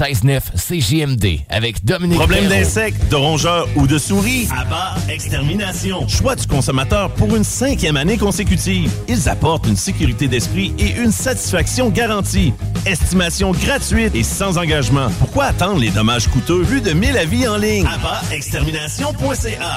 96.9 CJMD avec Dominique Problème d'insectes, de rongeurs ou de souris? Abba Extermination. Choix du consommateur pour une cinquième année consécutive. Ils apportent une sécurité d'esprit et une satisfaction garantie. Estimation gratuite et sans engagement. Pourquoi attendre les dommages coûteux? Plus de 1000 avis en ligne? AbbaExtermination.ca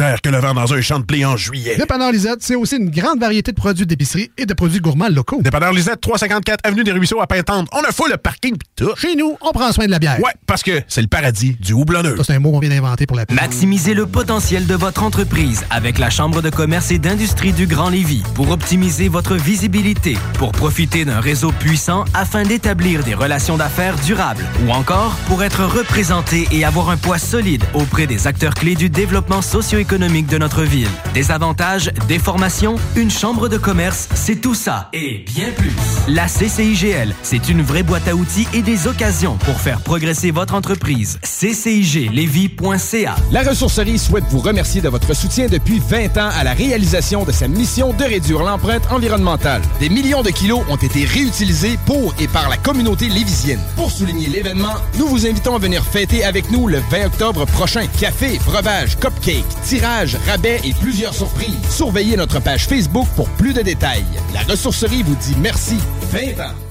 que le vent dans un champ de blé en juillet. Dépanneur Lisette, c'est aussi une grande variété de produits d'épicerie et de produits gourmands locaux. Dépanneur Lisette, 354 Avenue des Ruisseaux à Pintante. On a fou le parking pis tout. Chez nous, on prend soin de la bière. Ouais, parce que c'est le paradis du houblonneux. Ça, c'est un mot qu'on vient d'inventer pour la pub. Maximisez le potentiel de votre entreprise avec la Chambre de commerce et d'industrie du Grand Lévis pour optimiser votre visibilité, pour profiter d'un réseau puissant afin d'établir des relations d'affaires durables ou encore pour être représenté et avoir un poids solide auprès des acteurs clés du développement socio-économique de notre ville. Des avantages, des formations, une chambre de commerce, c'est tout ça et bien plus. La CCIGL, c'est une vraie boîte à outils et des occasions pour faire progresser votre entreprise. CCIGLevy.ca La ressourcerie souhaite vous remercier de votre soutien depuis 20 ans à la réalisation de sa mission de réduire l'empreinte environnementale. Des millions de kilos ont été réutilisés pour et par la communauté lévisienne. Pour souligner l'événement, nous vous invitons à venir fêter avec nous le 20 octobre prochain. Café, breuvage, cupcake, tirage, rabais et plusieurs surprises. Surveillez notre page Facebook pour plus de détails. La ressourcerie vous dit merci. 20 ans.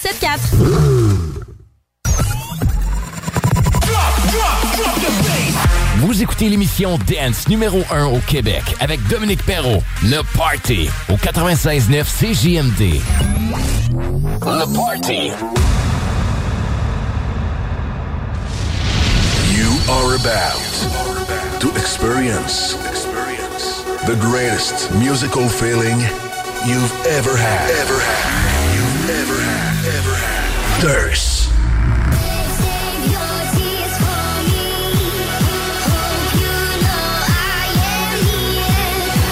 7474. Vous écoutez l'émission Dance numéro 1 au Québec avec Dominique Perrault. Le Party au 96.9 CJMD. Le Party. You are about to experience the greatest musical feeling you've ever had. Ever had. You've ever had. Ever had. Thirst.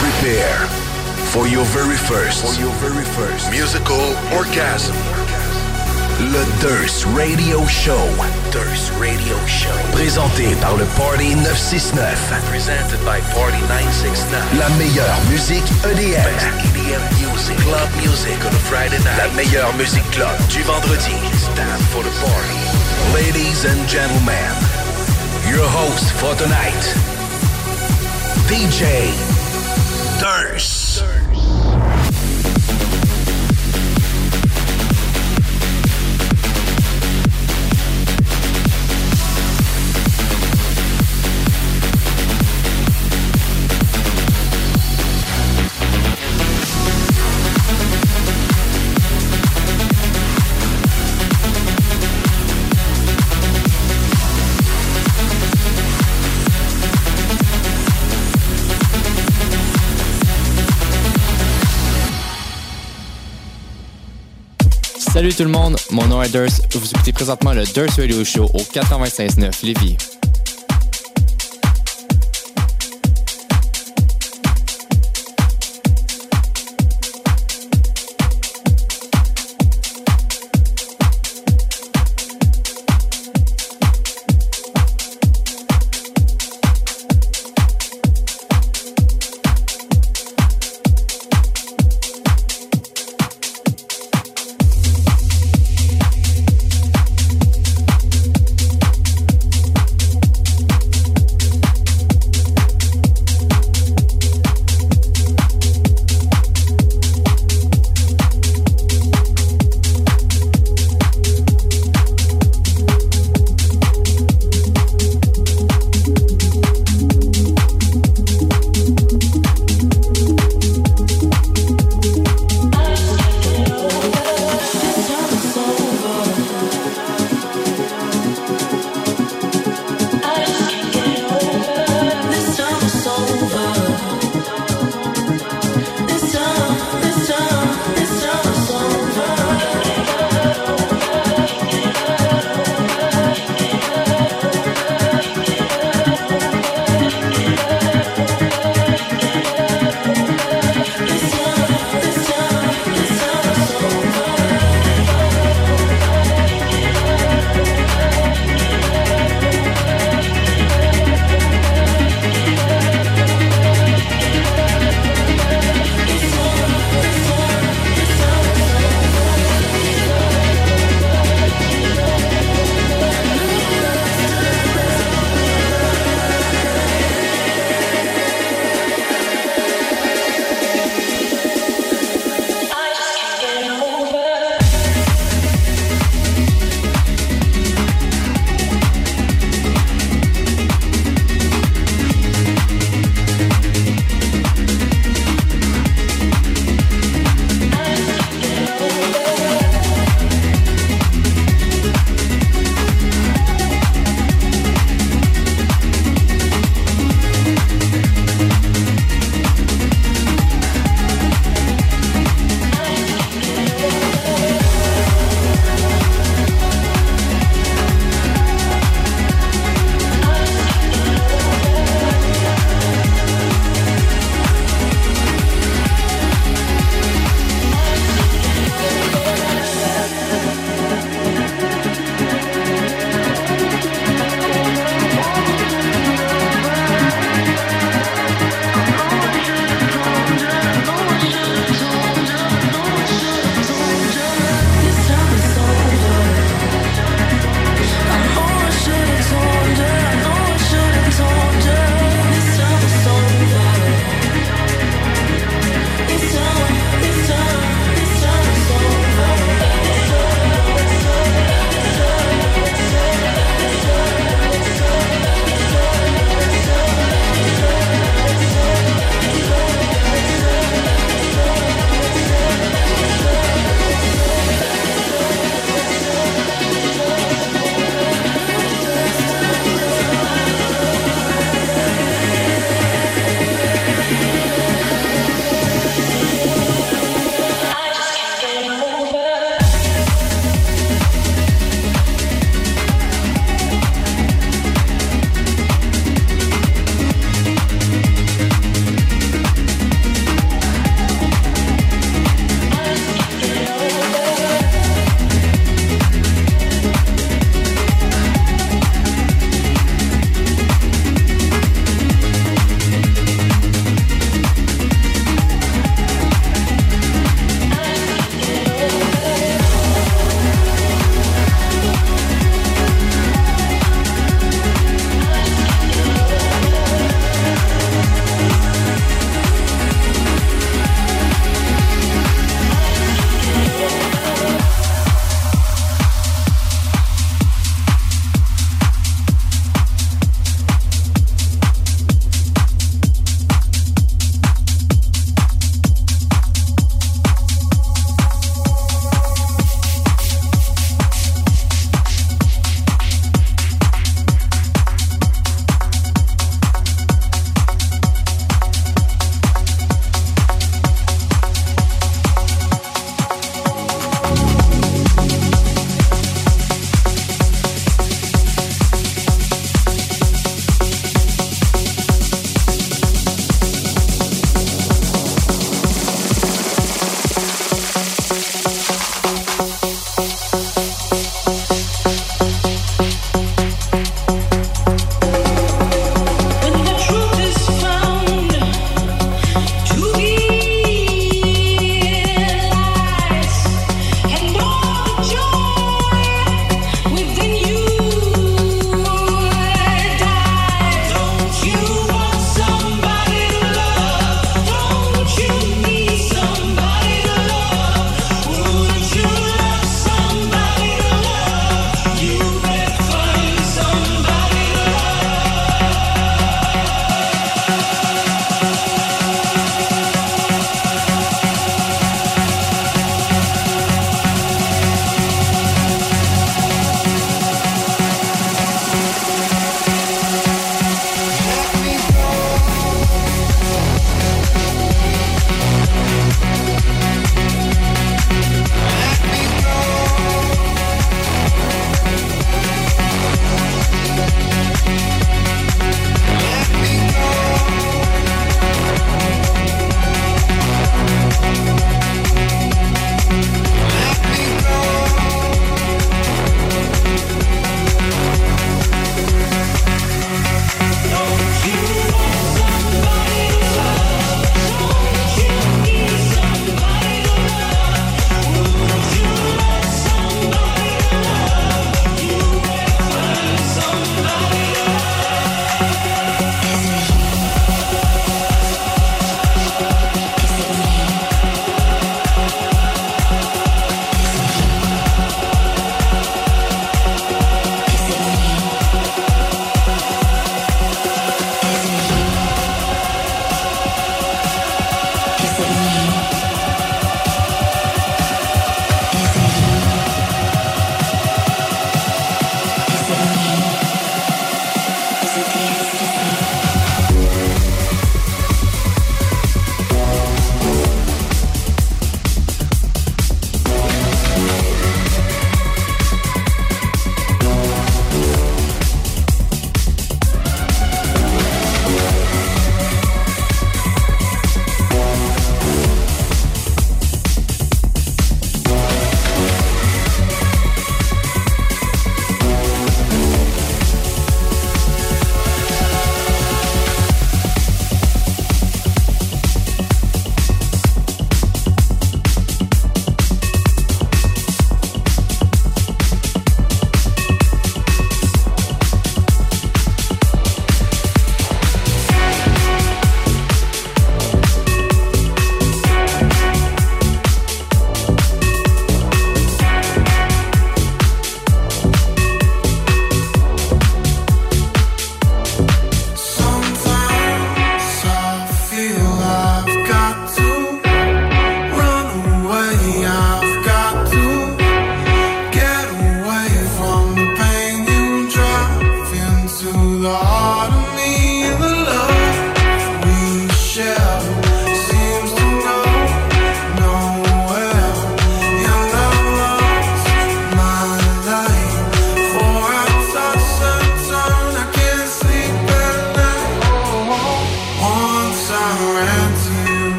Prepare for your very first, for your very first musical orgasm. Le Durst Radio Show. Durst Radio Show. Présenté par le Party 969. Presented by Party 969. La meilleure musique EDM. EDM music. Club music on a Friday night. La meilleure musique club du vendredi. It's time for the party. Ladies and gentlemen, your host for tonight, DJ Durst. Salut tout le monde, mon nom est Durst. Vous écoutez présentement le Durst Radio Show au 95.9 Lévis.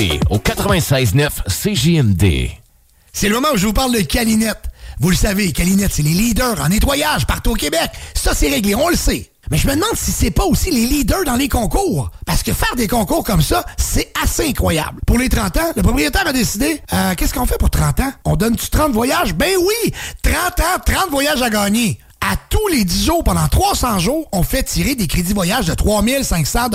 Party au 96.9 CJMD. C'est le moment où je vous parle de Calinette. Vous le savez, Calinette, c'est les leaders en nettoyage partout au Québec. Ça, c'est réglé, on le sait. Mais je me demande si c'est pas aussi les leaders dans les concours. Parce que faire des concours comme ça, c'est assez incroyable. Pour les 30 ans, le propriétaire a décidé, euh, qu'est-ce qu'on fait pour 30 ans? On donne-tu 30 voyages? Ben oui! 30 ans, 30 voyages à gagner. À tous les 10 jours, pendant 300 jours, on fait tirer des crédits voyage de 3500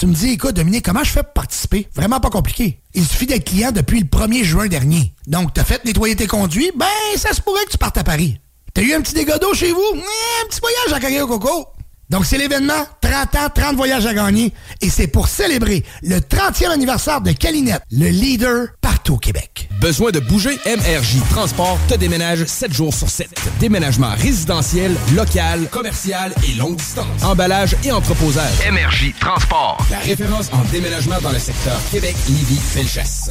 Tu me dis, écoute, Dominique, comment je fais pour participer? Vraiment pas compliqué. Il suffit d'être client depuis le 1er juin dernier. Donc, t'as fait nettoyer tes conduits, ben, ça se pourrait que tu partes à Paris. T'as eu un petit dégât d'eau chez vous? Un petit voyage à carrière au coco. Donc, c'est l'événement 30 ans, 30 voyages à gagner. Et c'est pour célébrer le 30e anniversaire de Calinette, le leader partout au Québec. Besoin de bouger? MRJ Transport te déménage 7 jours sur 7. Déménagement résidentiel, local, commercial et longue distance. Emballage et entreposage. MRJ Transport. La référence en déménagement dans le secteur Québec, Lévis, Felchasse.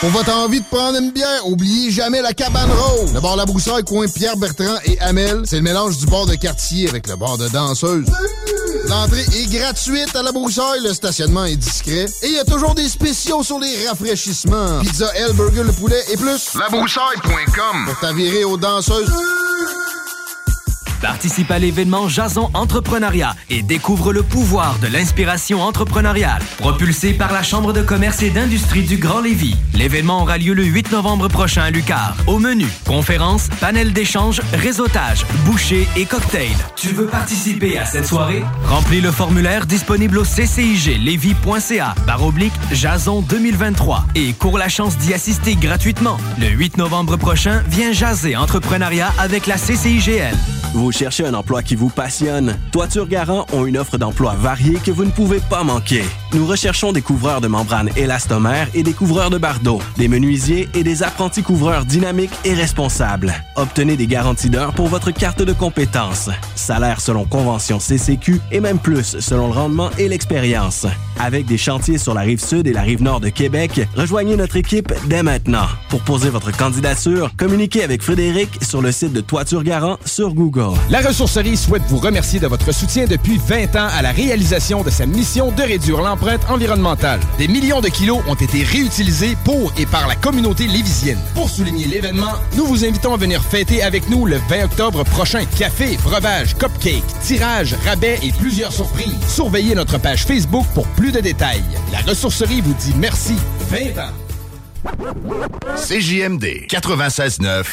Pour votre envie de prendre une bière, oubliez jamais la cabane rose. Le bar La Broussaille, coin Pierre Bertrand et Amel, c'est le mélange du bar de quartier avec le bar de danseuse. L'entrée est gratuite à La Broussaille, le stationnement est discret et il y a toujours des spéciaux sur les rafraîchissements. Pizza, L, burger, le poulet et plus. Labroussaille.com Pour t'avirer aux danseuses. Participe à l'événement Jason Entrepreneuriat et découvre le pouvoir de l'inspiration entrepreneuriale. Propulsé par la Chambre de commerce et d'industrie du Grand Lévis. L'événement aura lieu le 8 novembre prochain à Lucar. Au menu, conférences, panel d'échange, réseautage, bouchées et cocktails. Tu veux participer à cette soirée? Remplis le formulaire disponible au cciglevy.ca barre oblique Jason 2023 et cours la chance d'y assister gratuitement. Le 8 novembre prochain, viens jaser entrepreneuriat avec la CCIGL. Vous cherchez un emploi qui vous passionne? Toiture Garant ont une offre d'emploi variée que vous ne pouvez pas manquer. Nous recherchons des couvreurs de membranes élastomères et des couvreurs de bardeaux, des menuisiers et des apprentis couvreurs dynamiques et responsables. Obtenez des garanties d'heure pour votre carte de compétences. Salaire selon convention CCQ et même plus selon le rendement et l'expérience. Avec des chantiers sur la rive sud et la rive nord de Québec, rejoignez notre équipe dès maintenant. Pour poser votre candidature, communiquez avec Frédéric sur le site de Toiture Garant sur Google. La Ressourcerie souhaite vous remercier de votre soutien depuis 20 ans à la réalisation de sa mission de réduire l'empreinte environnementale. Des millions de kilos ont été réutilisés pour et par la communauté lévisienne. Pour souligner l'événement, nous vous invitons à venir fêter avec nous le 20 octobre prochain. Café, breuvage, cupcake, tirage, rabais et plusieurs surprises. Surveillez notre page Facebook pour plus de détails. La Ressourcerie vous dit merci. 20 ans. CJMD 96.9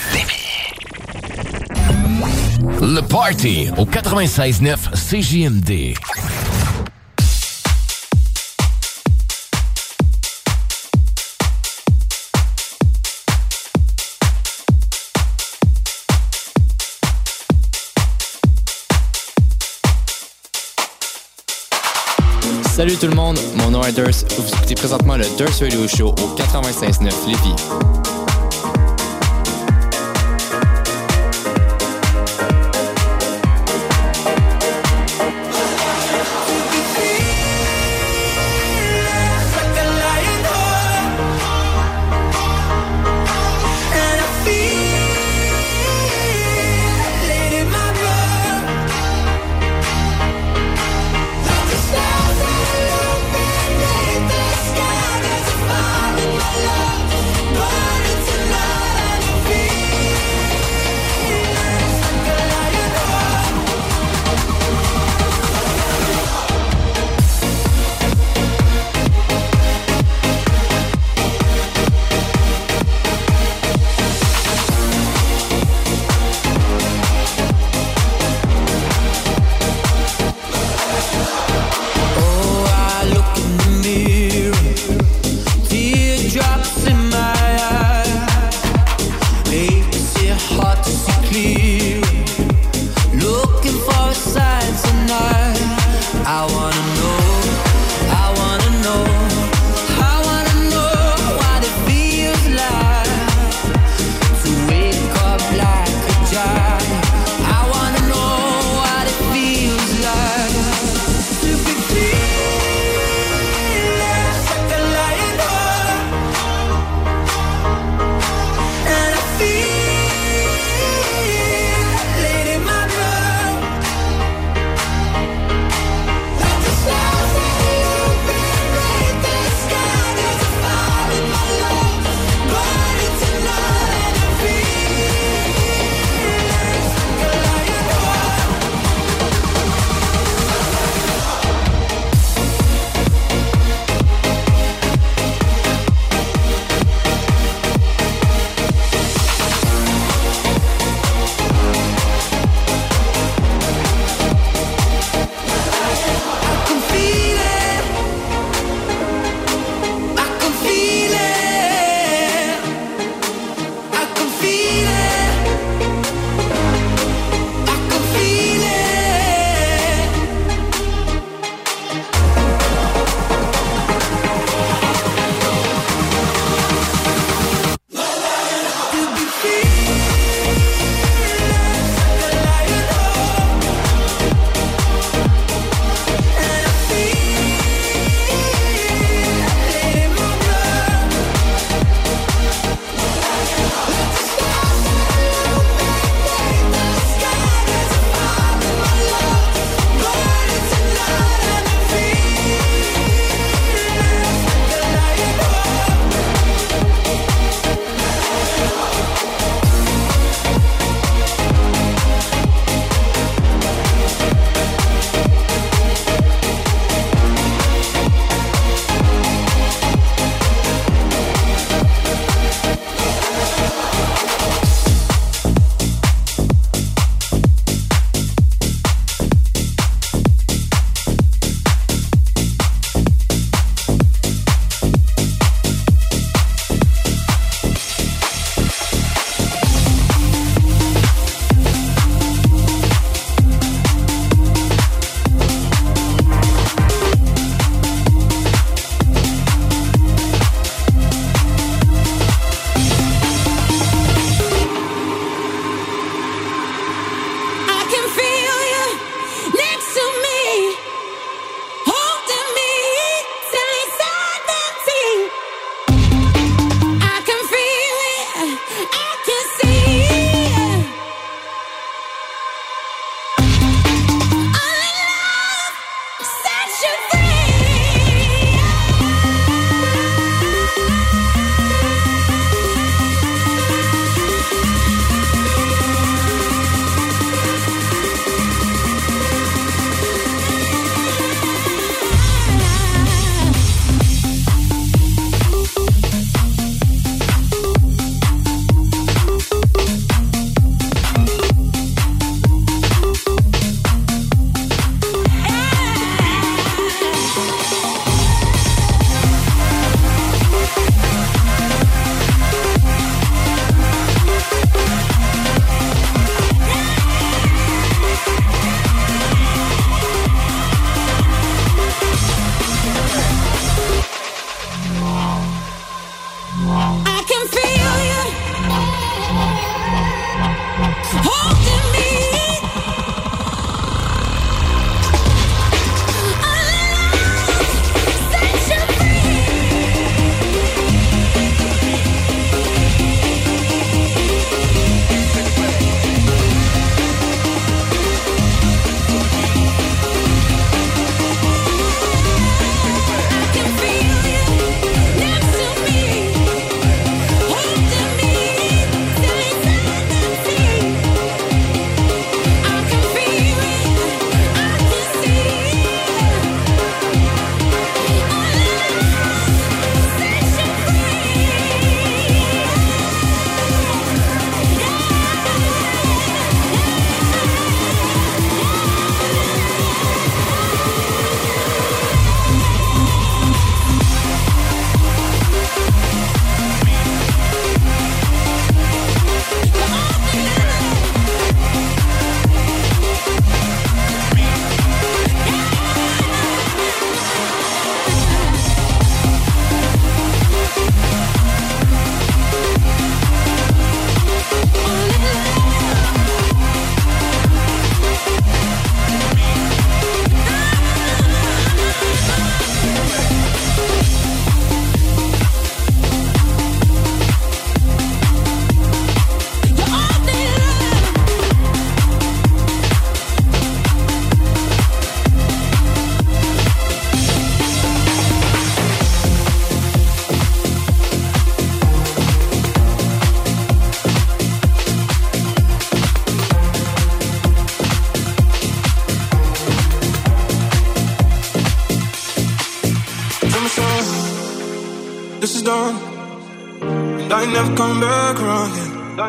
Le Party au 96.9 CJMD. Salut tout le monde, mon nom est Durs. Vous écoutez présentement le Durs Radio Show au 96.9 Lévis.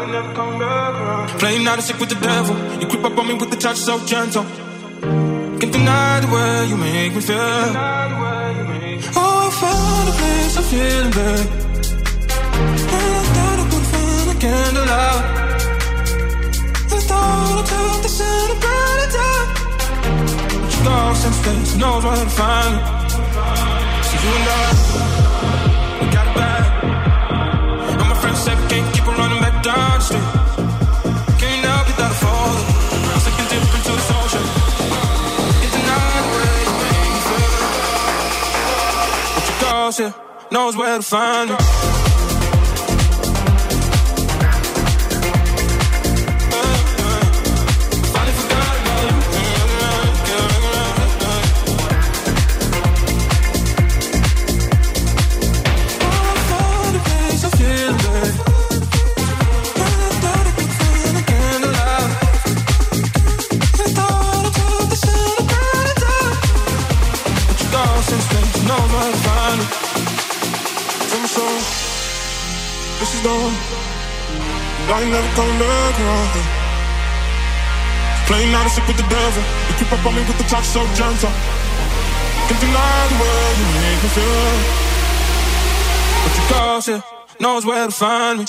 Ain't never come back around. Playing out of sick with the devil. You creep up on me with the touch so gentle. Can't deny the way you make me feel. Oh, I found a place I'm feeling bad. And I thought I could find a candle out. I thought I took the sun and brought it down. But you go some space, knows where to find me. So you and I, lost it, knows where to find me. Around here. Playing out of sick with the devil. You creep up on me with the touch so gentle. Can't deny the way you make me feel. But your girls here knows where to find me.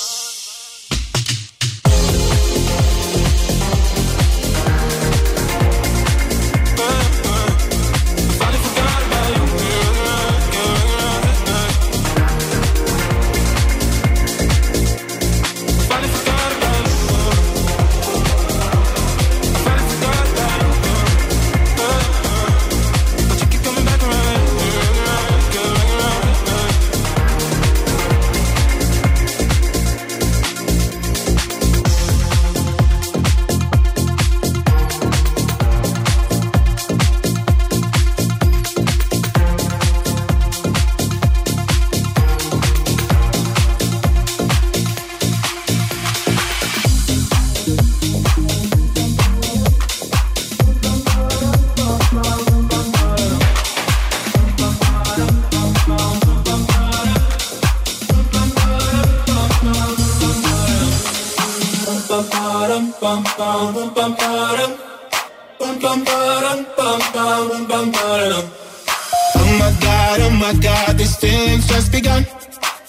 Oh my god, oh my god, these feelings just begun.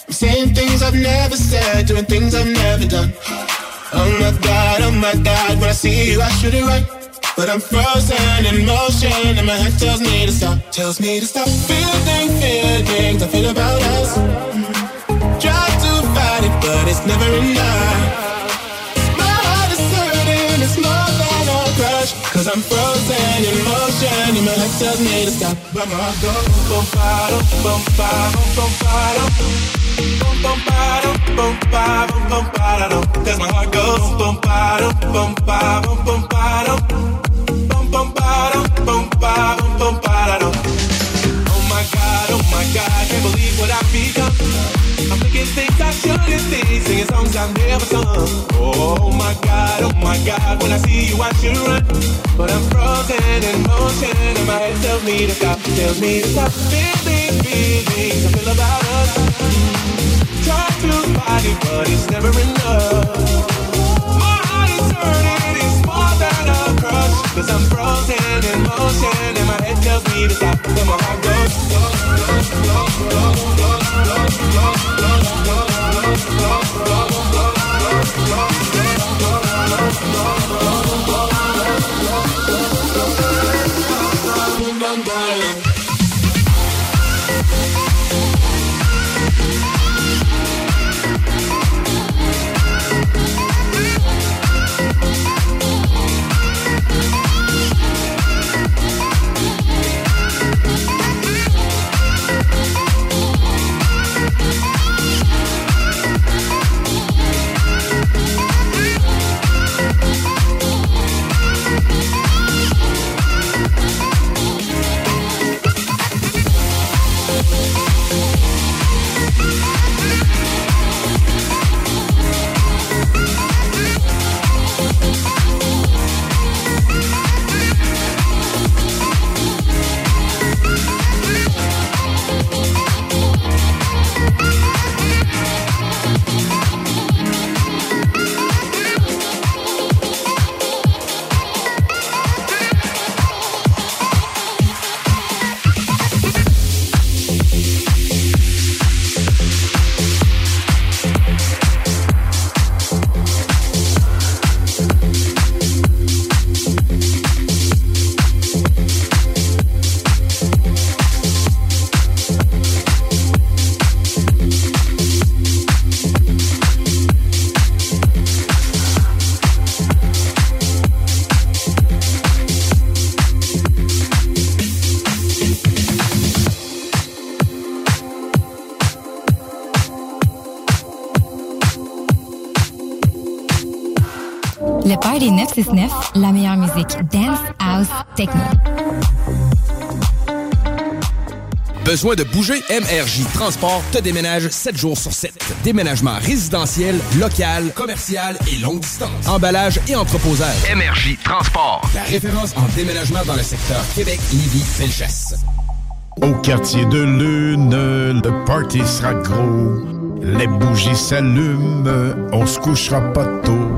I'm saying things I've never said, doing things I've never done. Oh my god, oh my god, when I see you, I should it right. But I'm frozen in motion, and my head tells me to stop, tells me to stop. Feeling feelings I feel about us. Try to fight it, but it's never enough. Cause I'm frozen in motion And my head tells me to stop But my heart goes Bom, bado, bom, bado, bom, bado Bom, bom, bado, bom, bado, bom, bado Cause my heart goes Bom, bado, bom, bado, bom, bado Bom, bom, bado, bom, bado, bom, bado Oh my God, oh my God Can't believe what I've become I'm thinking things I shouldn't be, singing songs I've never sung. Oh my god, oh my god, when I see you I should run, but I'm frozen in motion, and my head tells me to stop, tells me to stop. Feeling, feelings I feel about us. Try to fight it, but it's never enough. My heart is hurting, it's more than a crush, cause I'm frozen in motion, and my head tells me to stop, but my heart goes love. Dance, house, techno. Besoin de bouger? MRJ Transport te déménage 7 jours sur 7. Déménagement résidentiel, local, commercial et longue distance. Emballage et entreposage. MRJ Transport. La référence en déménagement dans le secteur Québec, Lévis, Felchasse. Au quartier de Lune, le party sera gros. Les bougies s'allument, on se couchera pas tôt.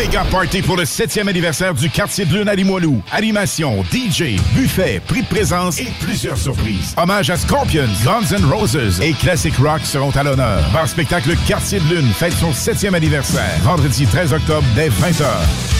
Méga party pour le 7e anniversaire du quartier de Lune à Limoilou. Animation, DJ, buffet, prix de présence et plusieurs surprises. Hommage à Scorpions, Guns N' Roses et Classic Rock seront à l'honneur. Bar spectacle Quartier de Lune fête son 7e anniversaire. Vendredi 13 octobre dès 20h.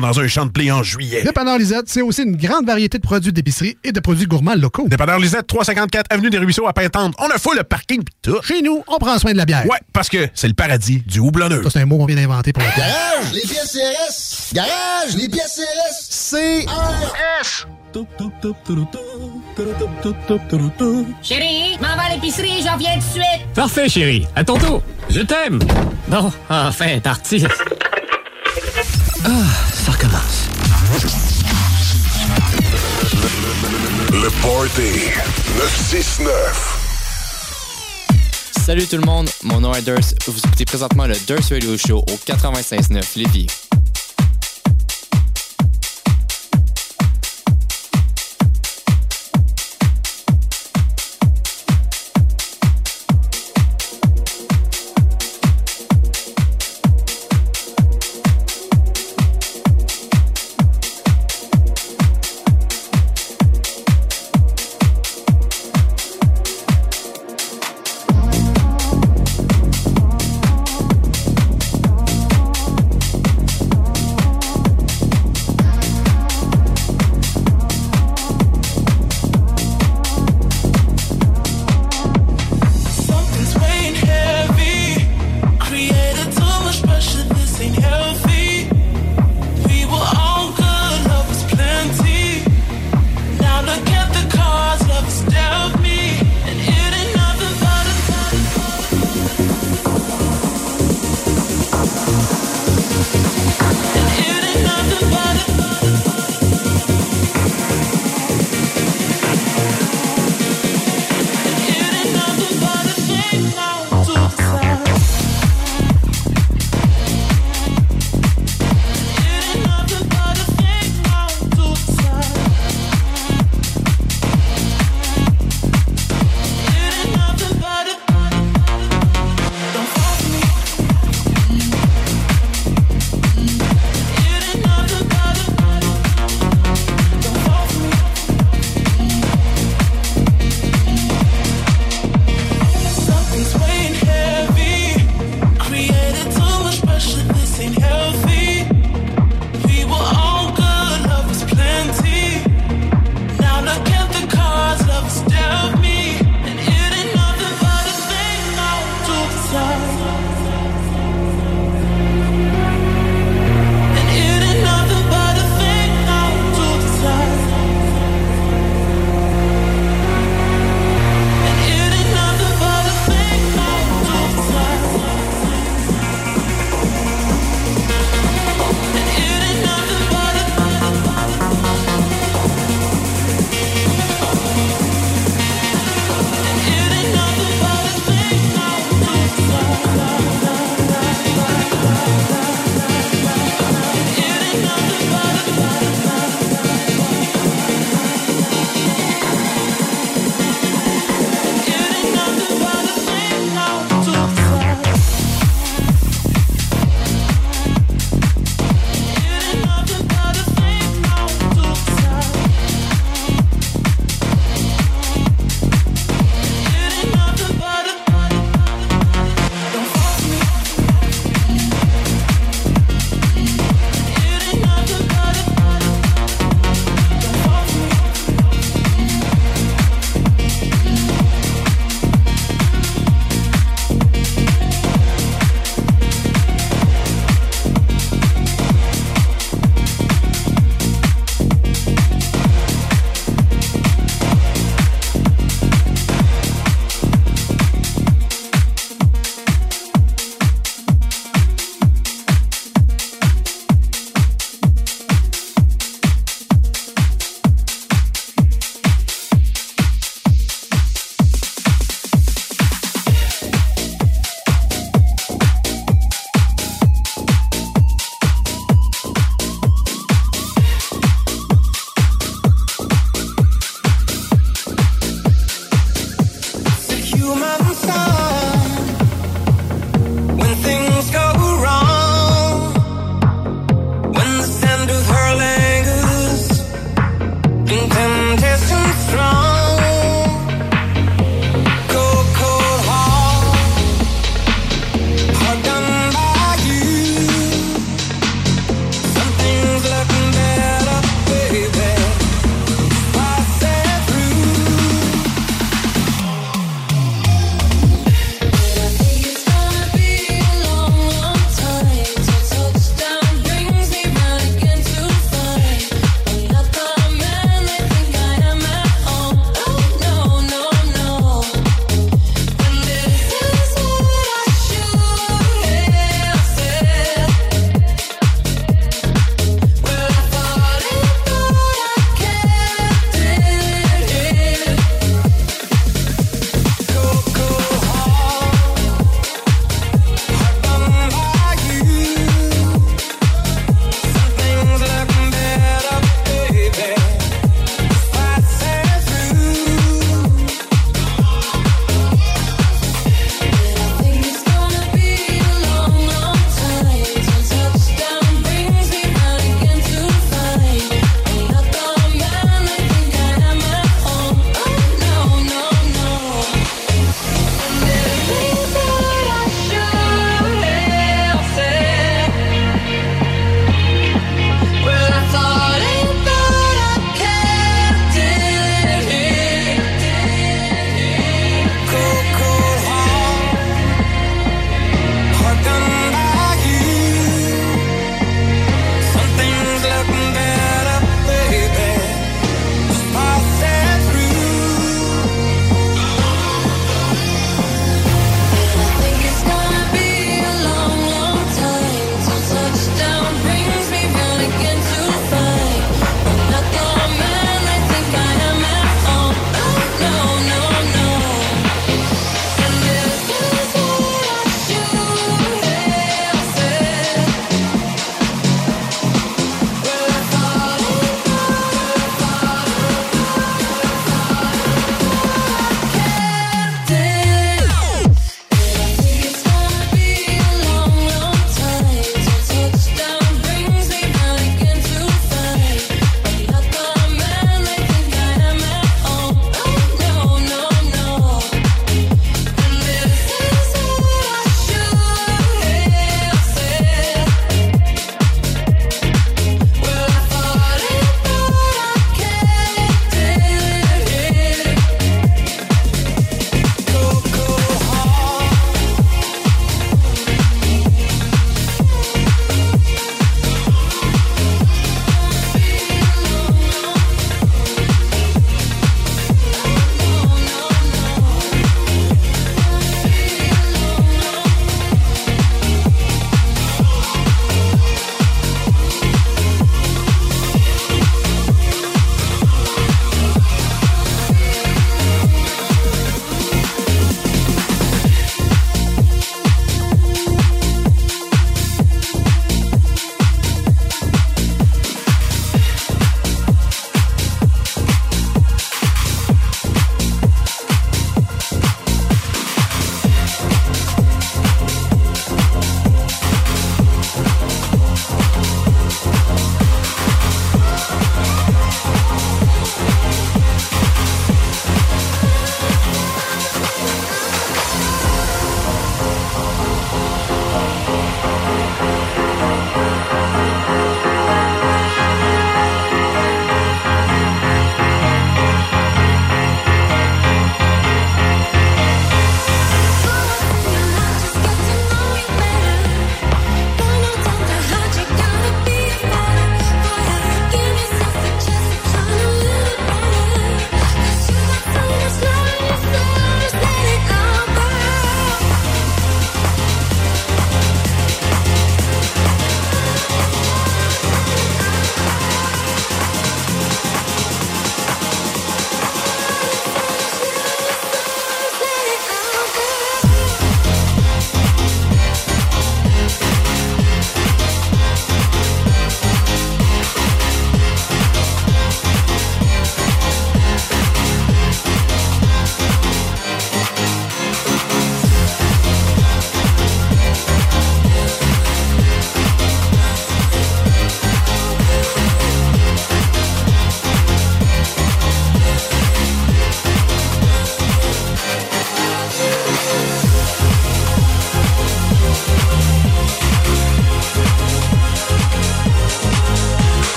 dans un champ de blé en juillet. Dépanneur Lisette, c'est aussi une grande variété de produits d'épicerie et de produits gourmands locaux. Dépanneur Lisette, 354 Avenue des Ruisseaux à Pintante. On a fou le parking pis tout. Chez nous, on prend soin de la bière. Ouais, parce que c'est le paradis du houblonneux. Ça, c'est un mot qu'on vient d'inventer pour la bière. Garage, les pièces CRS. Garage, les pièces CRS. CRS. Chérie, m'en va à l'épicerie, j'en viens tout de suite. Parfait, chérie. À ton tour. Je t'aime. Bon, enfin, parti. Ah, ça recommence. Le Party 969. Salut tout le monde, mon nom est Durs. Vous écoutez présentement le Durs Radio Show au 96.9 Lévis.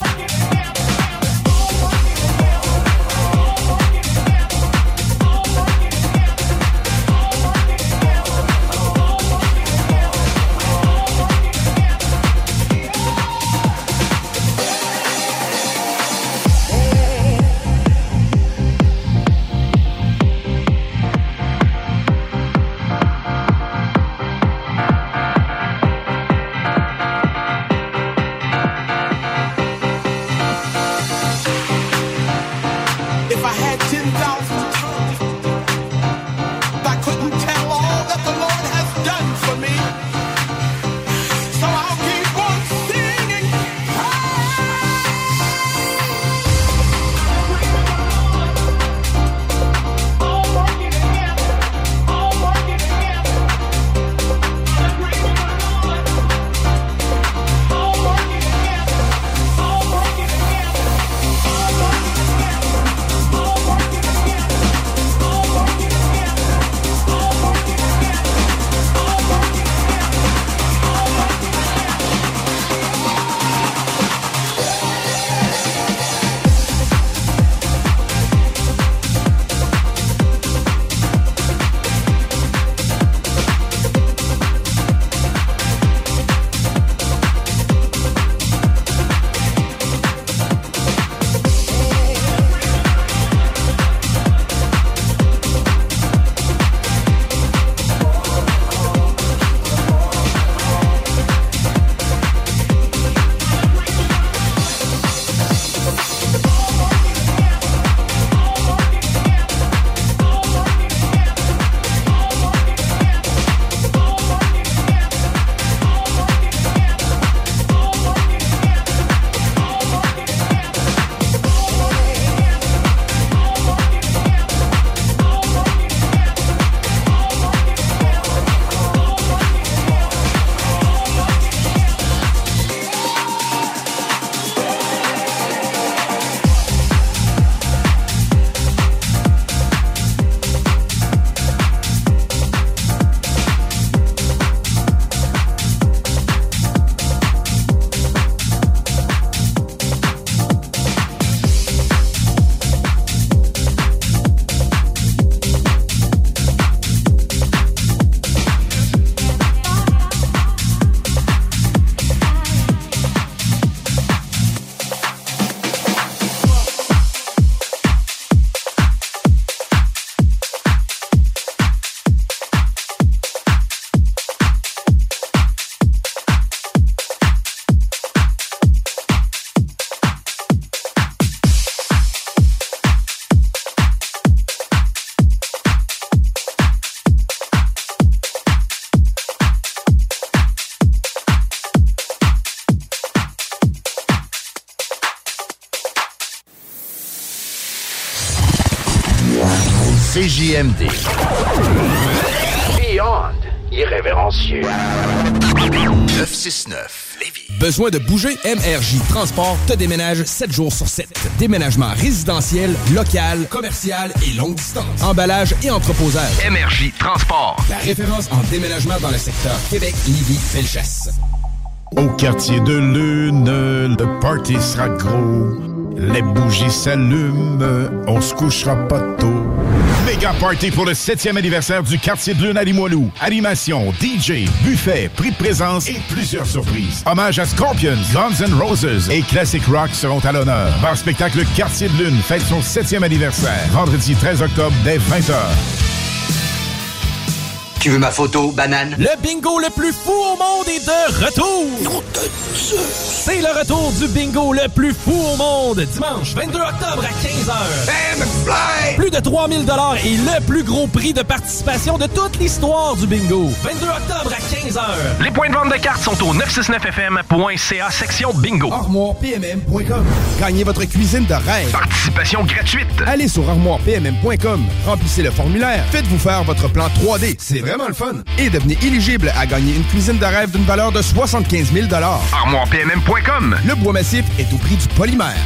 Fucking CJMD. Beyond irrévérencieux. 969 Lévis. Besoin de bouger? MRJ Transport te déménage 7 jours sur 7. Déménagement résidentiel, local, commercial et longue distance. Emballage et entreposage. MRJ Transport. La référence en déménagement dans le secteur Québec, Lévis, Felchasse. Au quartier de Lune, le party sera gros. Les bougies s'allument, on se couchera pas tôt. Méga party pour le 7e anniversaire du quartier de Lune à Limoilou. Animation, DJ, buffet, prix de présence et plusieurs surprises. Hommage à Scorpions, Guns N' Roses et Classic Rock seront à l'honneur. Bar spectacle Quartier de Lune fête son 7e anniversaire. Vendredi 13 octobre dès 20h. Tu veux ma photo, banane? Le bingo le plus fou au monde est de retour! C'est le retour du bingo le plus fou au monde, dimanche 22 octobre à 15h. Plus de 3000 dollars et le plus gros prix de participation de toute l'histoire du bingo. 22 octobre à 15h. Les points de vente de cartes sont au 969fm.ca section bingo. ArmoirePMM.com. Gagnez votre cuisine de rêve. Participation gratuite. Allez sur armoirepmm.com, remplissez le formulaire, faites-vous faire votre plan 3D, c'est vraiment le fun. Et devenez éligible à gagner une cuisine de rêve d'une valeur de 75 000 ArmoirePMM.com. Le bois massif est au prix du polymère.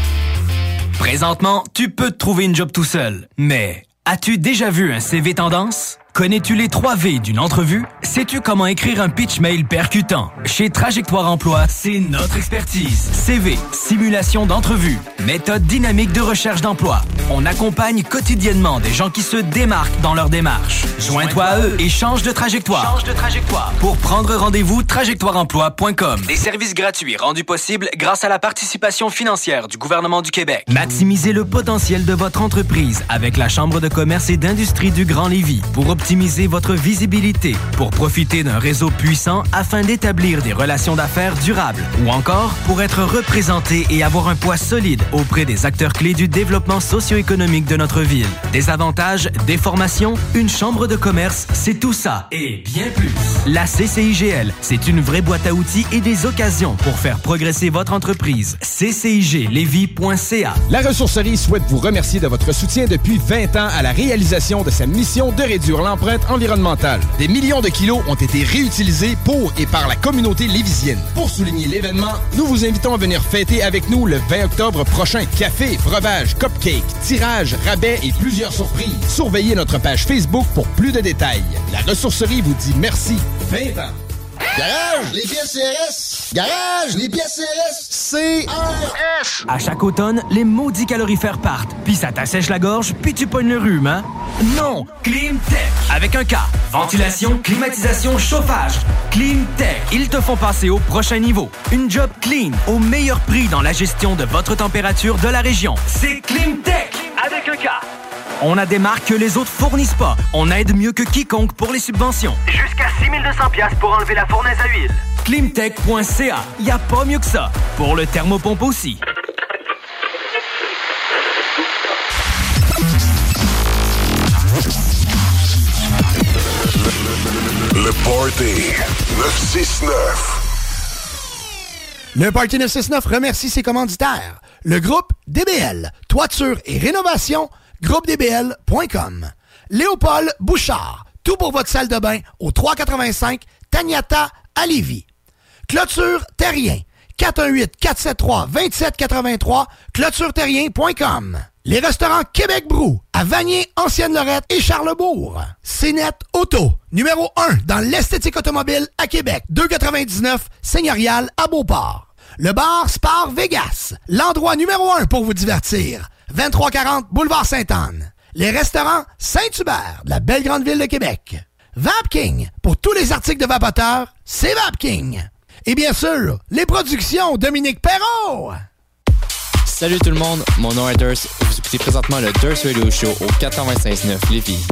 Présentement, tu peux te trouver une job tout seul. Mais as-tu déjà vu un CV tendance? Connais-tu les 3 V d'une entrevue? Sais-tu comment écrire un pitch mail percutant? Chez Trajectoire Emploi, c'est notre expertise. CV, simulation d'entrevue, méthode dynamique de recherche d'emploi. On accompagne quotidiennement des gens qui se démarquent dans leur démarche. Joins-toi à eux et change de trajectoire. Change de trajectoire. Pour prendre rendez-vous, trajectoireemploi.com. Des services gratuits rendus possibles grâce à la participation financière du gouvernement du Québec. Maximisez le potentiel de votre entreprise avec la Chambre de commerce et d'industrie du Grand Lévis pour optimiser votre visibilité, pour profiter d'un réseau puissant afin d'établir des relations d'affaires durables ou encore pour être représenté et avoir un poids solide auprès des acteurs clés du développement socio-économique de notre ville. Des avantages, des formations, une chambre de commerce, c'est tout ça et bien plus. La CCIGL, c'est une vraie boîte à outils et des occasions pour faire progresser votre entreprise. CCIGLevy.ca La ressourcerie souhaite vous remercier de votre soutien depuis 20 ans à la réalisation de sa mission de réduire l'empreinte environnementale. Des millions de kilos ont été réutilisés pour et par la communauté lévisienne. Pour souligner l'événement, nous vous invitons à venir fêter avec nous le 20 octobre prochain. Café, breuvage, cupcake, tirage, rabais et plusieurs surprises. Surveillez notre page Facebook pour plus de détails. La ressourcerie vous dit merci. 20 ans. Garage, les pièces CRS. Garage, les pièces CRS. CRS. À chaque automne, les maudits calorifères partent, puis ça t'assèche la gorge, puis tu pognes le rhume, hein? Non! Climtech! Avec un K. Ventilation, climatisation, chauffage. Climtech. Ils te font passer au prochain niveau. Une job clean, au meilleur prix dans la gestion de votre température de la région. C'est Climtech! Avec un K. On a des marques que les autres fournissent pas. On aide mieux que quiconque pour les subventions. Jusqu'à 6200 pièces pour enlever la fournaise à huile. Climtech.ca. Y a pas mieux que ça. Pour le thermopompe aussi. Le Party 969. Le Party 969 remercie ses commanditaires. Le groupe DBL, toiture et rénovation, groupedbl.com. Léopold Bouchard, tout pour votre salle de bain au 385 Tagnata à Lévis. Clôture Terrien, 418-473-2783, clôtureterrien.com. Les restaurants Québec Brou, à Vanier, Ancienne-Lorette et Charlebourg. CNET Auto, numéro 1 dans l'esthétique automobile à Québec. 2,99 Seigneurial à Beauport. Le bar Spar Vegas, l'endroit numéro 1 pour vous divertir. 2340 Boulevard Sainte-Anne. Les restaurants Saint-Hubert, de la belle grande ville de Québec. Vapking, pour tous les articles de vapoteurs, c'est Vapking. Et bien sûr, les productions Dominique Perrault. Salut tout le monde, mon nom est Durs. Vous écoutez présentement le Durs Radio Show au 95.9 Lévis.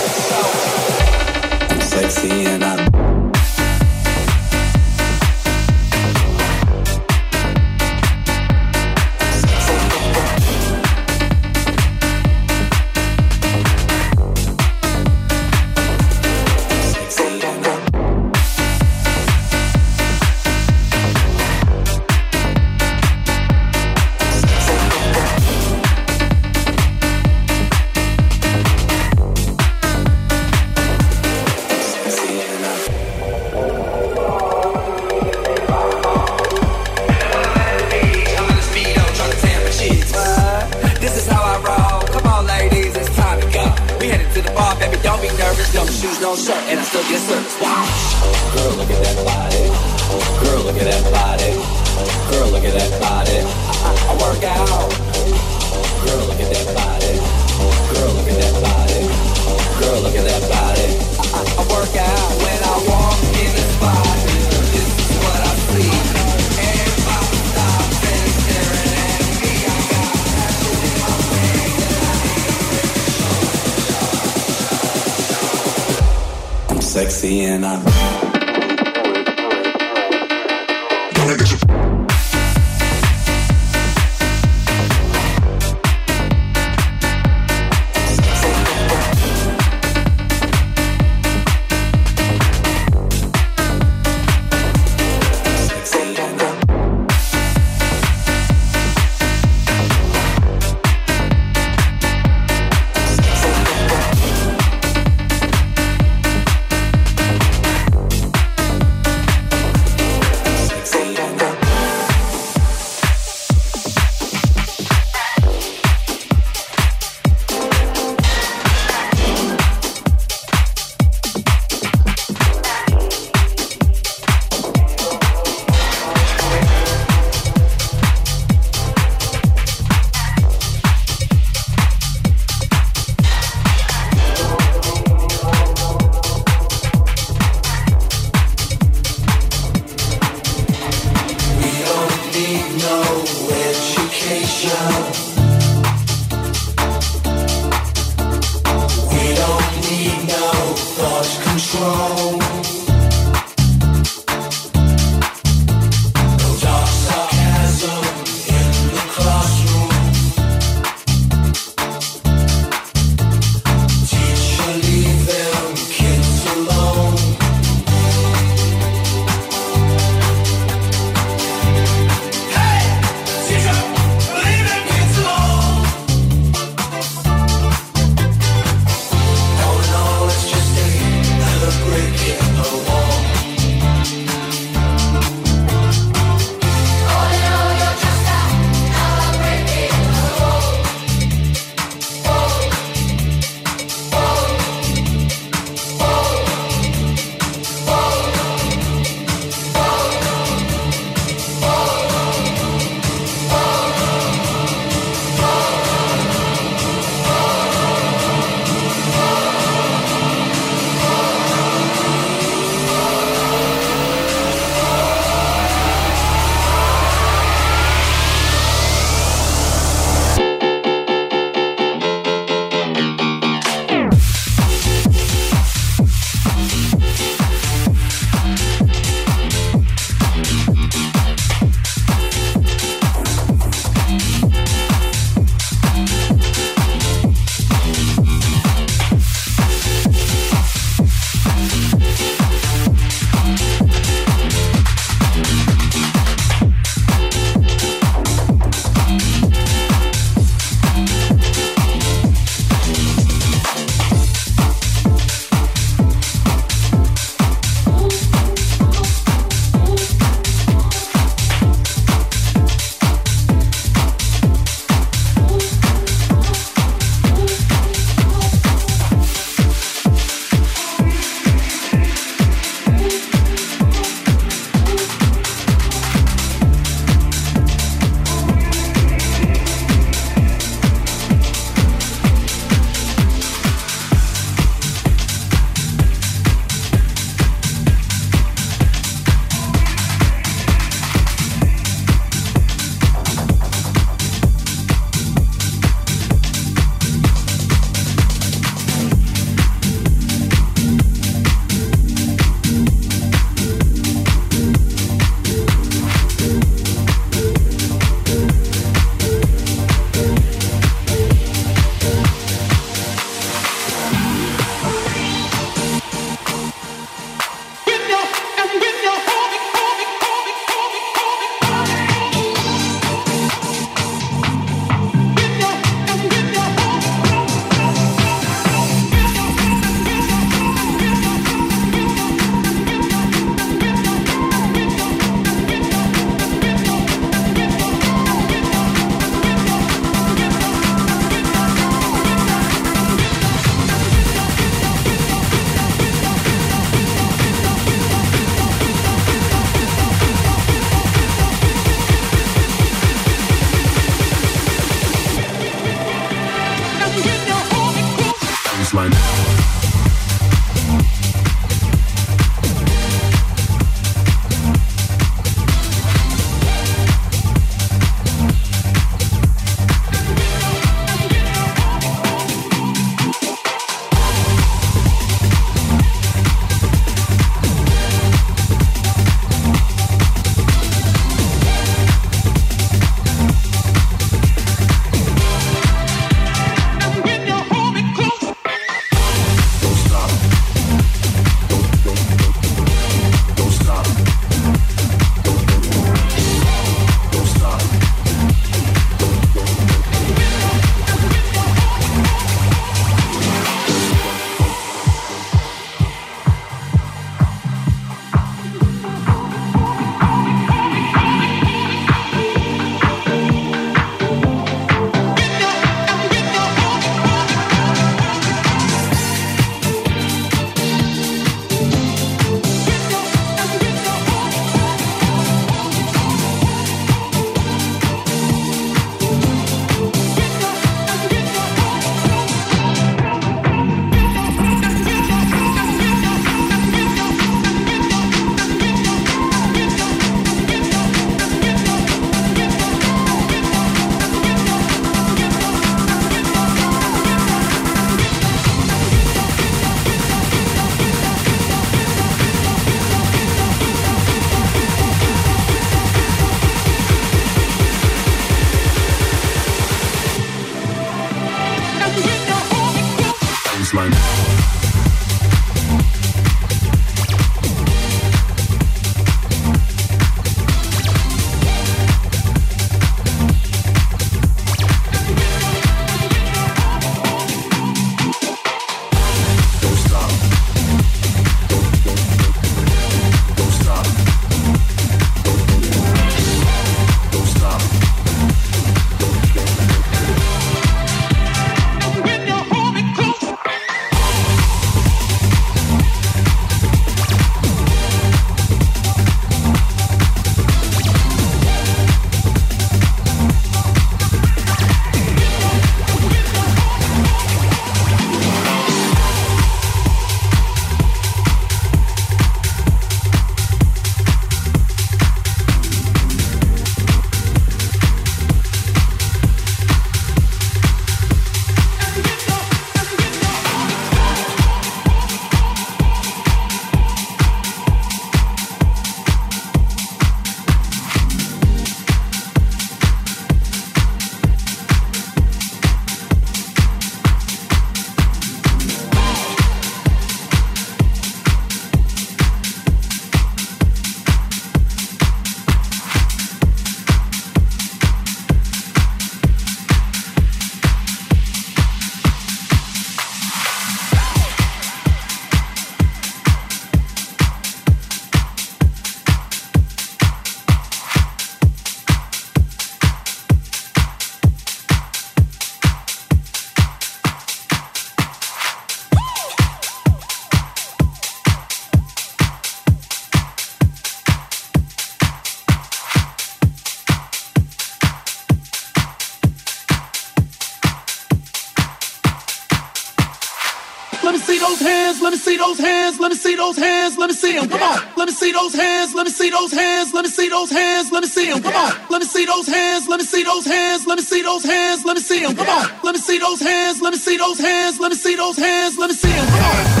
See those hands, let me see those hands, let me see them. Come on. Let me see those hands, let me see those hands, let me see those hands, let me see them. Come on. Let me see those hands, let me see those hands, let me see those hands, let me see them. Come on. Let me see those hands, let me see those hands, let me see those hands, let me see them. Come on.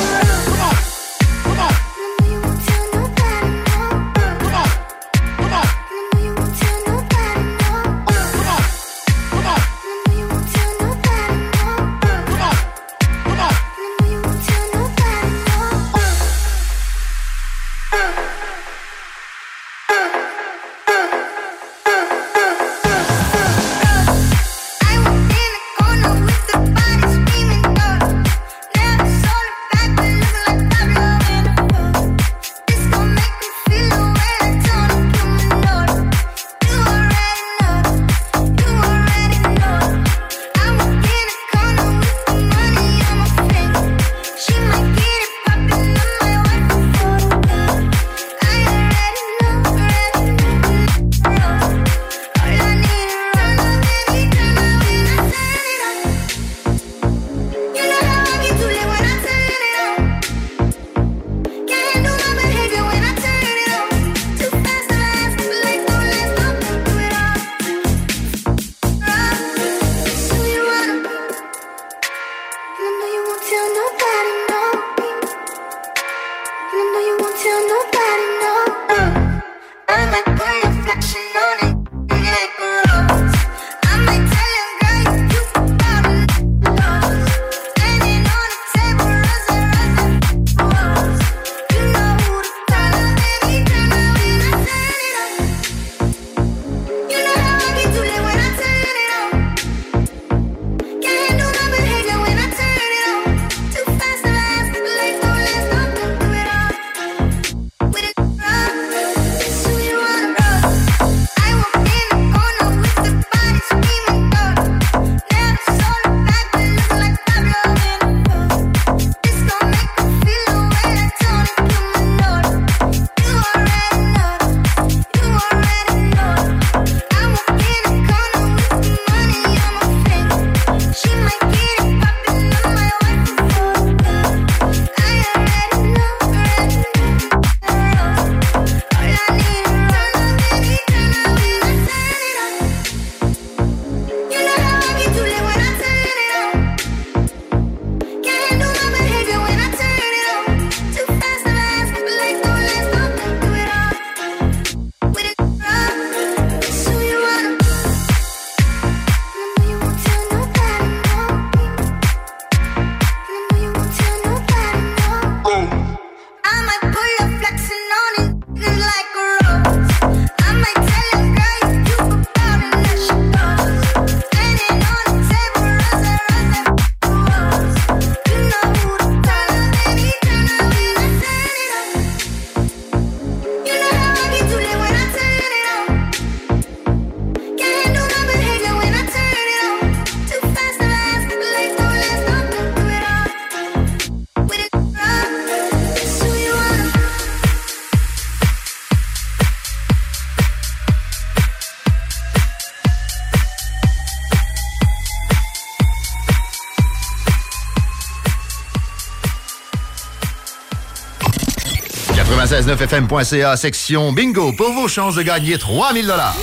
969fm.ca, section bingo, pour vos chances de gagner 3000 dollars.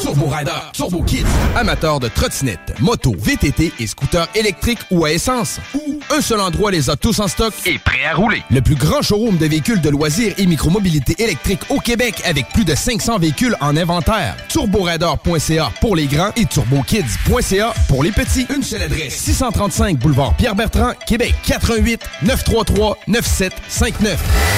Turbo Rider, Turbo Kids, amateurs de trottinettes, motos, VTT et scooters électriques ou à essence, ou un seul endroit les a tous en stock et prêt à rouler. Le plus grand showroom de véhicules de loisirs et micromobilité électrique au Québec avec plus de 500 véhicules en inventaire. TurboRadar.ca pour les grands et TurboKids.ca pour les petits. Une seule adresse, 635 boulevard Pierre-Bertrand, Québec, 88 933 9759.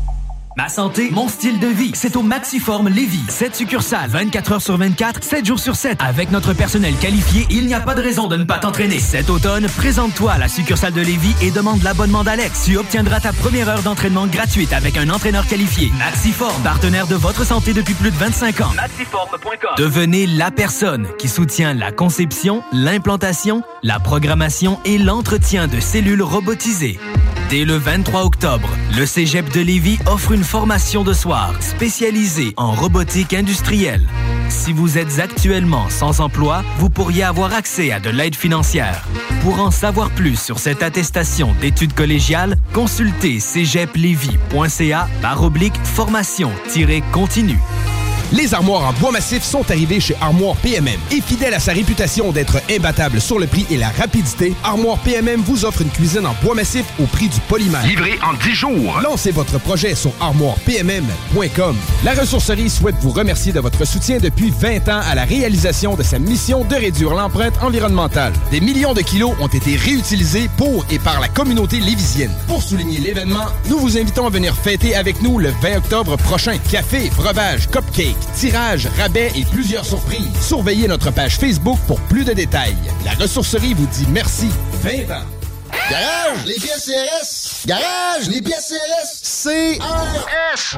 Ma santé, mon style de vie, c'est au Maxiform Lévis. 7 succursales, 24 heures sur 24, 7 jours sur 7. Avec notre personnel qualifié, il n'y a pas de raison de ne pas t'entraîner. Cet automne, présente-toi à la succursale de Lévis et demande l'abonnement d'Alex. Tu obtiendras ta première heure d'entraînement gratuite avec un entraîneur qualifié. Maxiform, partenaire de votre santé depuis plus de 25 ans. Maxiform.com. Devenez la personne qui soutient la conception, l'implantation, la programmation et l'entretien de cellules robotisées. Dès le 23 octobre, le Cégep de Lévis offre une formation de soir spécialisée en robotique industrielle. Si vous êtes actuellement sans emploi, vous pourriez avoir accès à de l'aide financière. Pour en savoir plus sur cette attestation d'études collégiales, consultez cégeplevy.ca par oblique formation-continue. Les armoires en bois massif sont arrivées chez Armoire PMM. Et fidèle à sa réputation d'être imbattable sur le prix et la rapidité, Armoire PMM vous offre une cuisine en bois massif au prix du polymère. Livré en 10 jours. Lancez votre projet sur armoirepmm.com. La ressourcerie souhaite vous remercier de votre soutien depuis 20 ans à la réalisation de sa mission de réduire l'empreinte environnementale. Des millions de kilos ont été réutilisés pour et par la communauté lévisienne. Pour souligner l'événement, nous vous invitons à venir fêter avec nous le 20 octobre prochain. Café, breuvage, cupcake, tirage, rabais et plusieurs surprises. Surveillez notre page Facebook pour plus de détails. La ressourcerie vous dit merci. 20 ans. Garage, les pièces CRS. Garage, les pièces CRS. CRS.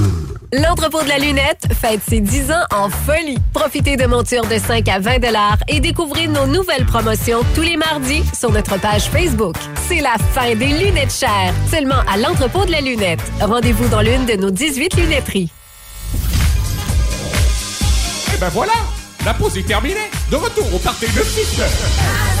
L'entrepôt de la lunette fête ses 10 ans en folie. Profitez de montures de 5 à 20 et découvrez nos nouvelles promotions tous les mardis sur notre page Facebook. C'est la fin des lunettes chères, seulement à l'entrepôt de la lunette. Rendez-vous dans l'une de nos 18 lunetteries. Et ben voilà, la pause est terminée. De retour au party de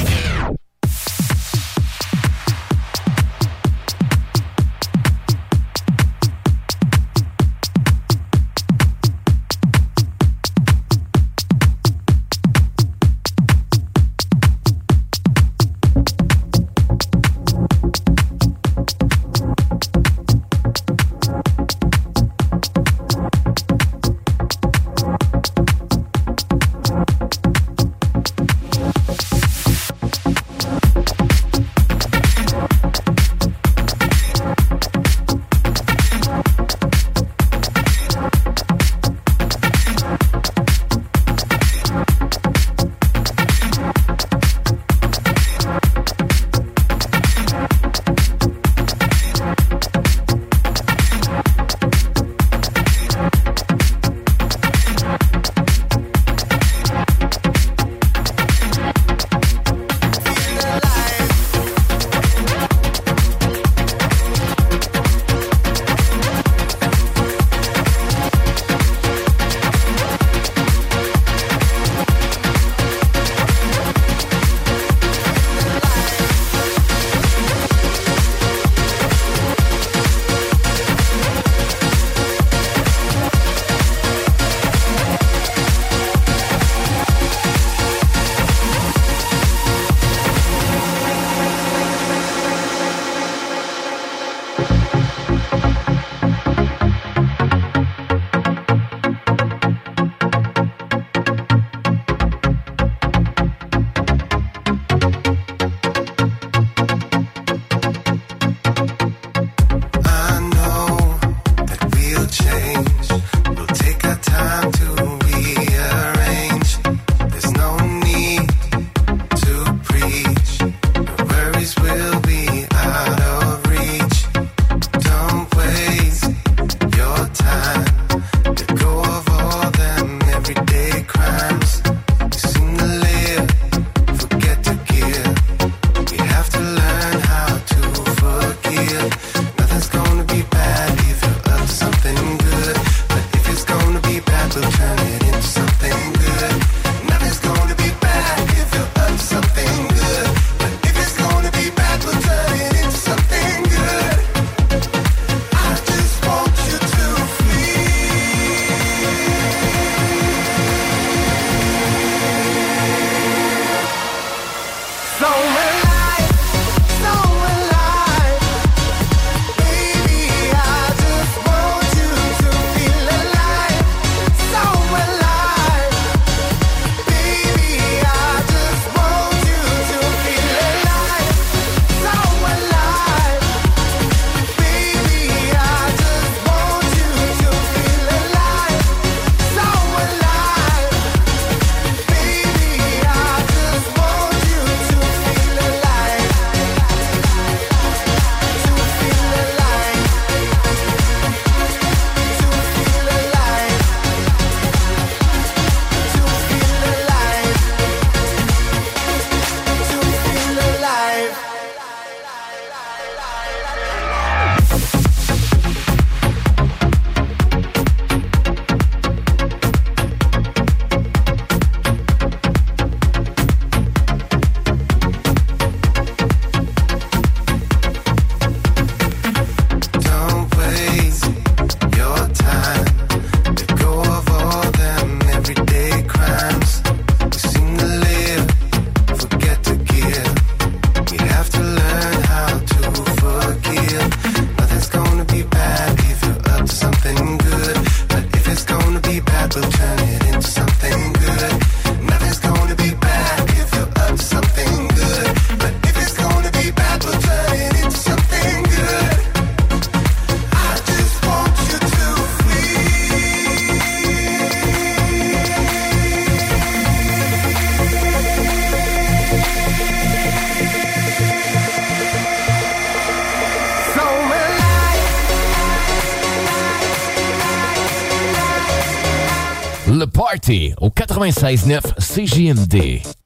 Party au 96.9 CJMD.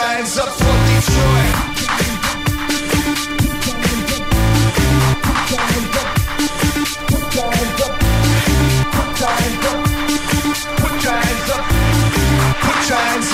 Hands up for Detroit. Put your hands up.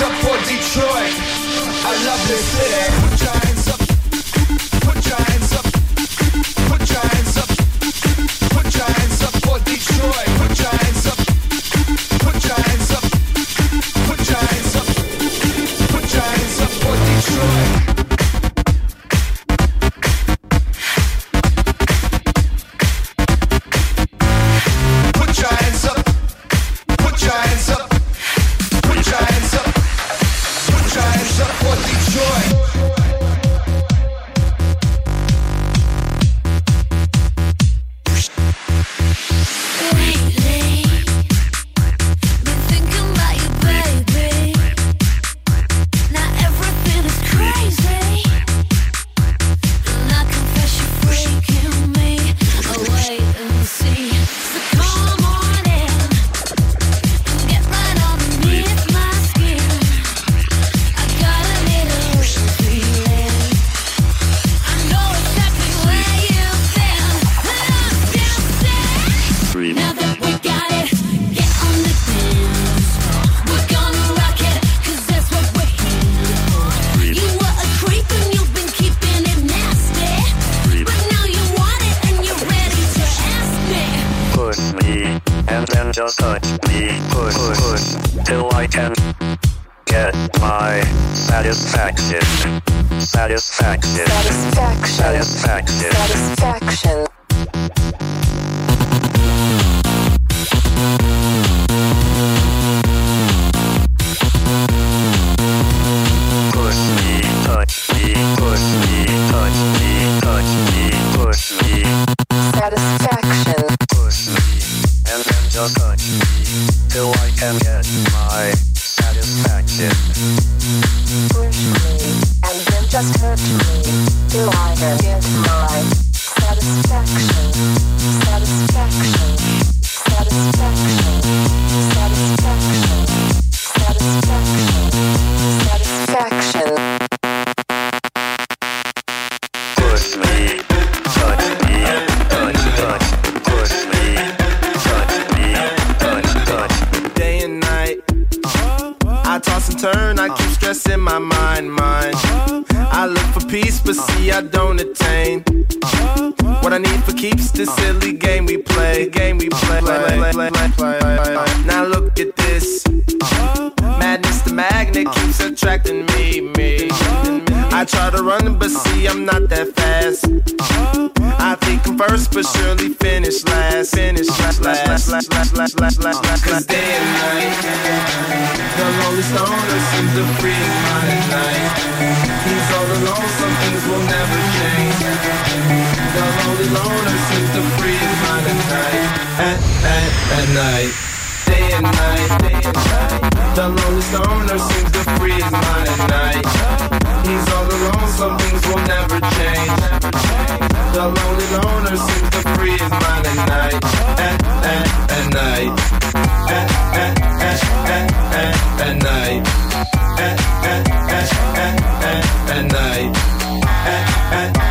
and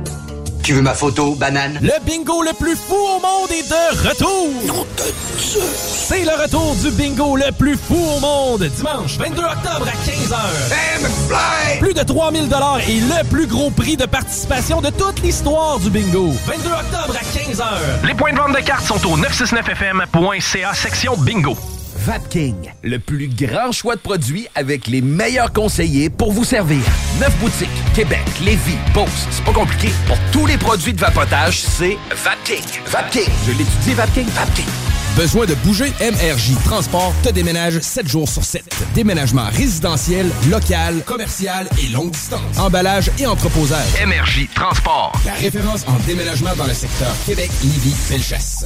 Tu veux ma photo, banane? Le bingo le plus fou au monde est de retour! C'est le retour du bingo le plus fou au monde, dimanche 22 octobre à 15h. Plus de 3000 dollars et le plus gros prix de participation de toute l'histoire du bingo. 22 octobre à 15h. Les points de vente de cartes sont au 969fm.ca section bingo. Vapking, le plus grand choix de produits avec les meilleurs conseillers pour vous servir. Neuf boutiques, Québec, Lévis, Beauce, c'est pas compliqué. Pour tous les produits de vapotage, c'est Vapking. Vapking, je l'étudie, Vapking, Vapking. Besoin de bouger? MRJ Transport te déménage 7 jours sur 7. Déménagement résidentiel, local, commercial et longue distance. Emballage et entreposage. MRJ Transport. La référence en déménagement dans le secteur Québec, Lévis, Felchasse.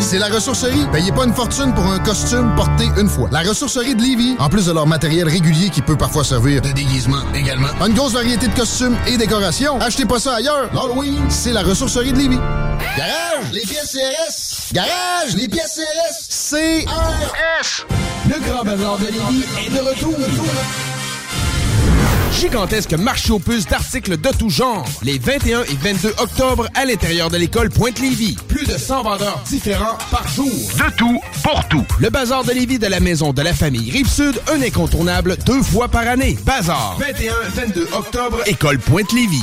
c'est la ressourcerie. Payez pas une fortune pour un costume porté une fois. La ressourcerie de Lévis, en plus de leur matériel régulier qui peut parfois servir de déguisement également, une grosse variété de costumes et décorations. Achetez pas ça ailleurs. L'Halloween, c'est la ressourcerie de Lévis. Garage, les pièces CRS. Garage, les pièces CRS. CRS. Le Grand Bazar de Lévis est de retour. Gigantesque marché aux puces d'articles de tout genre. Les 21 et 22 octobre à l'intérieur de l'école Pointe-Lévis. Plus de 100 vendeurs différents par jour. De tout, pour tout. Le Bazar de Lévis de la maison de la famille Rive-Sud, un incontournable deux fois par année. Bazar. 21-22 octobre, école Pointe-Lévis.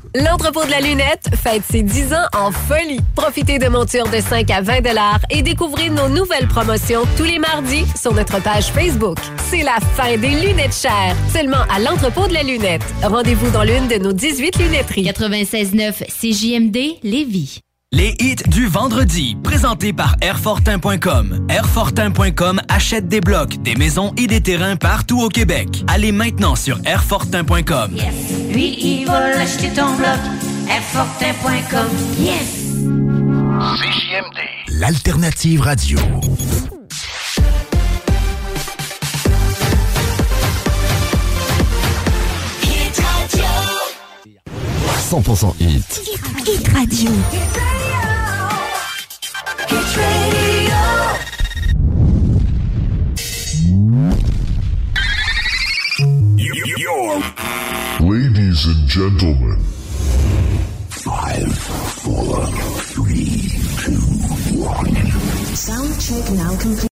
L'entrepôt de la lunette fête ses 10 ans en folie. Profitez de montures de 5 à 20 et découvrez nos nouvelles promotions tous les mardis sur notre page Facebook. C'est la fin des lunettes chères, seulement à l'entrepôt de la lunette. Rendez-vous dans l'une de nos 18 lunetteries. 96.9 CJMD Lévis. Les hits du vendredi, présentés par Airfortin.com. Airfortin.com achète des blocs, des maisons et des terrains partout au Québec. Allez maintenant sur Airfortin.com. Lui, il va l'acheter ton bloc. Airfortin.com. Yes! CJMD, l'alternative radio. 100% hit. Hit Radio. Hit Radio. Ladies and gentlemen. Five, four, three, two, one. Sound check now complete.